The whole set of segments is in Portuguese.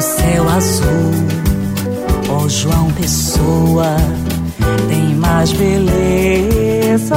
no céu azul. Ó oh, João Pessoa, tem mais beleza.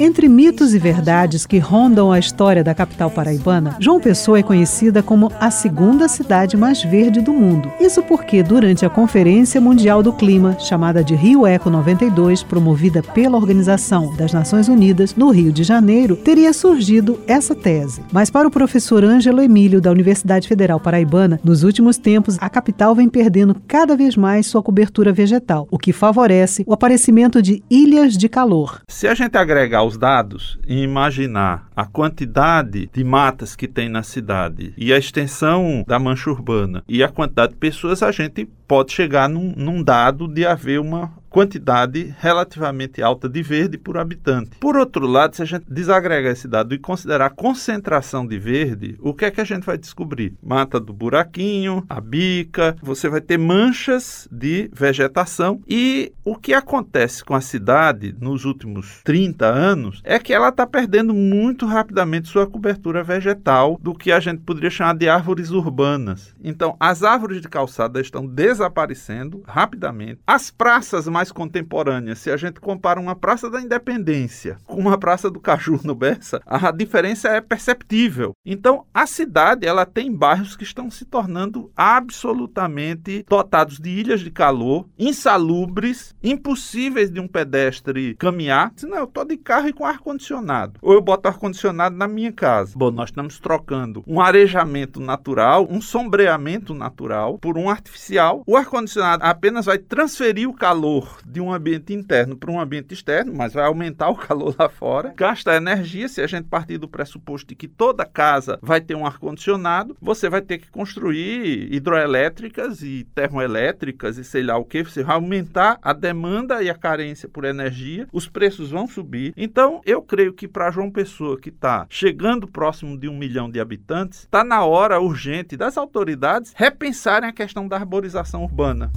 Entre mitos e verdades que rondam a história da capital paraibana, João Pessoa é conhecida como a segunda cidade mais verde do mundo. Isso porque, durante a Conferência Mundial do Clima, chamada de Rio Eco 92, promovida pela Organização das Nações Unidas no Rio de Janeiro, teria surgido essa tese. Mas para o professor Ângelo Emílio, da Universidade Federal Paraibana, nos últimos tempos a capital vem perdendo cada vez mais sua cobertura vegetal, o que favorece o aparecimento de ilhas de calor. Se a gente agregar os dados e imaginar a quantidade de matas que tem na cidade e a extensão da mancha urbana e a quantidade de pessoas, a gente pode chegar num, num dado de haver uma quantidade relativamente alta de verde por habitante. Por outro lado, se a gente desagregar esse dado e considerar a concentração de verde, o que é que a gente vai descobrir? Mata do buraquinho, a bica, você vai ter manchas de vegetação e o que acontece com a cidade nos últimos 30 anos é que ela está perdendo muito rapidamente sua cobertura vegetal do que a gente poderia chamar de árvores urbanas. Então, as árvores de calçada estão desaparecendo rapidamente. As praças mais contemporâneas, se a gente compara uma Praça da Independência com uma Praça do Caju no Bessa, a diferença é perceptível. Então, a cidade ela tem bairros que estão se tornando absolutamente dotados de ilhas de calor, insalubres, impossíveis de um pedestre caminhar. Não, eu tô de carro e com ar condicionado. Ou eu boto ar condicionado na minha casa. Bom, nós estamos trocando um arejamento natural, um sombreamento natural por um artificial o ar-condicionado apenas vai transferir o calor de um ambiente interno para um ambiente externo, mas vai aumentar o calor lá fora, gasta energia. Se a gente partir do pressuposto de que toda casa vai ter um ar-condicionado, você vai ter que construir hidroelétricas e termoelétricas e sei lá o que. Você vai aumentar a demanda e a carência por energia, os preços vão subir. Então, eu creio que para João Pessoa, que está chegando próximo de um milhão de habitantes, está na hora urgente das autoridades repensarem a questão da arborização urbana.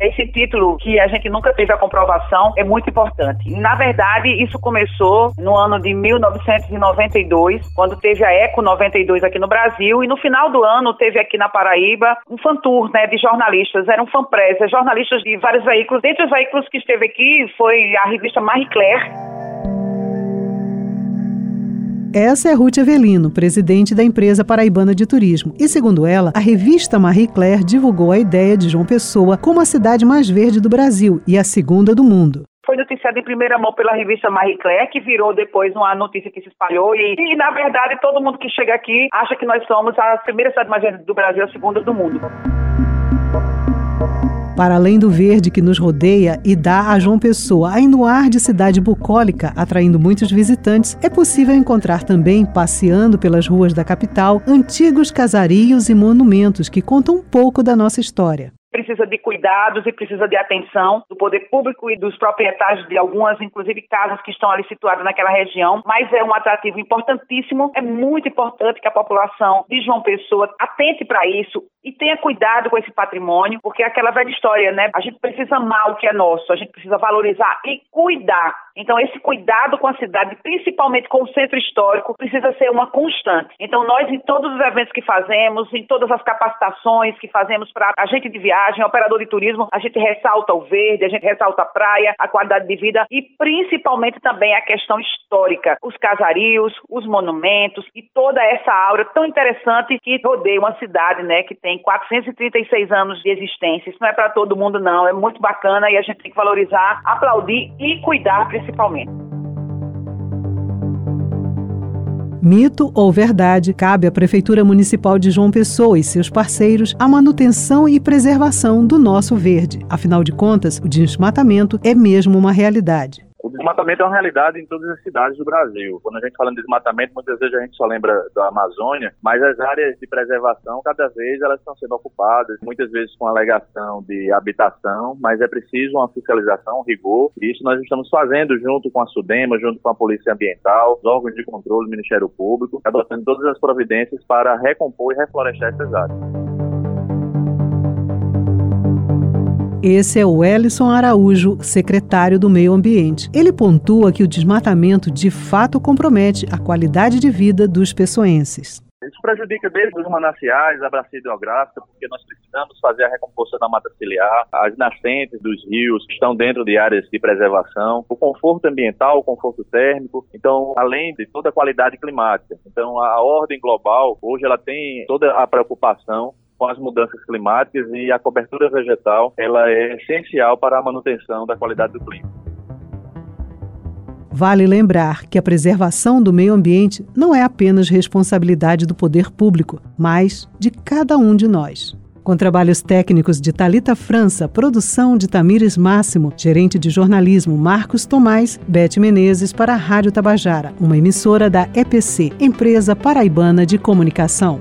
Esse título, que a gente nunca teve a comprovação, é muito importante. Na verdade, isso começou no ano de 1992, quando teve a Eco 92 aqui no Brasil, e no final do ano teve aqui na Paraíba um fan tour né, de jornalistas, eram fanpress, jornalistas de vários veículos. Dentre os veículos que esteve aqui foi a revista Marie Claire, essa é Ruth Avelino, presidente da empresa paraibana de turismo. E segundo ela, a revista Marie Claire divulgou a ideia de João Pessoa como a cidade mais verde do Brasil e a segunda do mundo foi noticiado em primeira mão pela revista Marie Claire, que virou depois uma notícia que se espalhou. E, e, na verdade, todo mundo que chega aqui acha que nós somos a primeira cidade mais verde do Brasil, a segunda do mundo. Para além do verde que nos rodeia e dá a João Pessoa ainda um ar de cidade bucólica, atraindo muitos visitantes, é possível encontrar também, passeando pelas ruas da capital, antigos casarios e monumentos que contam um pouco da nossa história precisa de cuidados e precisa de atenção do poder público e dos proprietários de algumas, inclusive, casas que estão ali situadas naquela região, mas é um atrativo importantíssimo. É muito importante que a população de João Pessoa atente para isso e tenha cuidado com esse patrimônio, porque é aquela velha história, né? A gente precisa amar o que é nosso, a gente precisa valorizar e cuidar. Então, esse cuidado com a cidade, principalmente com o centro histórico, precisa ser uma constante. Então, nós, em todos os eventos que fazemos, em todas as capacitações que fazemos para a gente de viagem, operador de turismo, a gente ressalta o verde, a gente ressalta a praia, a qualidade de vida e principalmente também a questão histórica, os casarios, os monumentos e toda essa aura tão interessante que rodeia uma cidade, né, que tem 436 anos de existência. Isso não é para todo mundo não, é muito bacana e a gente tem que valorizar, aplaudir e cuidar principalmente. Mito ou verdade, cabe à Prefeitura Municipal de João Pessoa e seus parceiros a manutenção e preservação do nosso verde. Afinal de contas, o desmatamento é mesmo uma realidade. O desmatamento é uma realidade em todas as cidades do Brasil. Quando a gente fala em desmatamento, muitas vezes a gente só lembra da Amazônia, mas as áreas de preservação, cada vez elas estão sendo ocupadas, muitas vezes com alegação de habitação, mas é preciso uma fiscalização, um rigor. E isso nós estamos fazendo junto com a SUDEMA, junto com a Polícia Ambiental, os órgãos de controle, o Ministério Público, adotando todas as providências para recompor e reflorestar essas áreas. Esse é o Ellison Araújo, secretário do Meio Ambiente. Ele pontua que o desmatamento de fato compromete a qualidade de vida dos pessoenses. Isso prejudica desde os mananciais, a bacia hidrográfica, porque nós precisamos fazer a recomposição da mata ciliar, as nascentes dos rios que estão dentro de áreas de preservação, o conforto ambiental, o conforto térmico, então, além de toda a qualidade climática. Então, a ordem global, hoje, ela tem toda a preocupação com as mudanças climáticas e a cobertura vegetal, ela é essencial para a manutenção da qualidade do clima. Vale lembrar que a preservação do meio ambiente não é apenas responsabilidade do poder público, mas de cada um de nós. Com trabalhos técnicos de Talita França, produção de Tamires Máximo, gerente de jornalismo Marcos Tomás, Bete Menezes para a Rádio Tabajara, uma emissora da EPC, Empresa Paraibana de Comunicação.